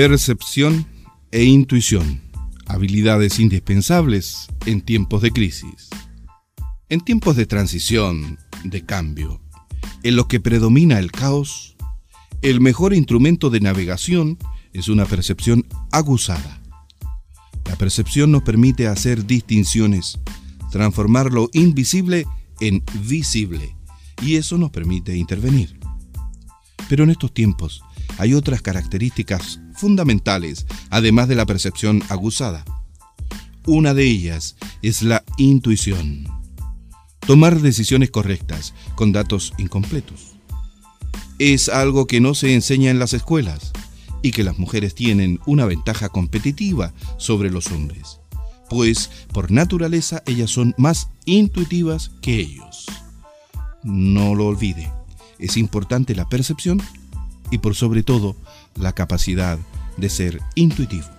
Percepción e intuición, habilidades indispensables en tiempos de crisis. En tiempos de transición, de cambio, en los que predomina el caos, el mejor instrumento de navegación es una percepción aguzada. La percepción nos permite hacer distinciones, transformar lo invisible en visible, y eso nos permite intervenir. Pero en estos tiempos hay otras características fundamentales, además de la percepción aguzada. Una de ellas es la intuición. Tomar decisiones correctas con datos incompletos. Es algo que no se enseña en las escuelas y que las mujeres tienen una ventaja competitiva sobre los hombres, pues por naturaleza ellas son más intuitivas que ellos. No lo olvide, es importante la percepción y por sobre todo la capacidad de ser intuitivo.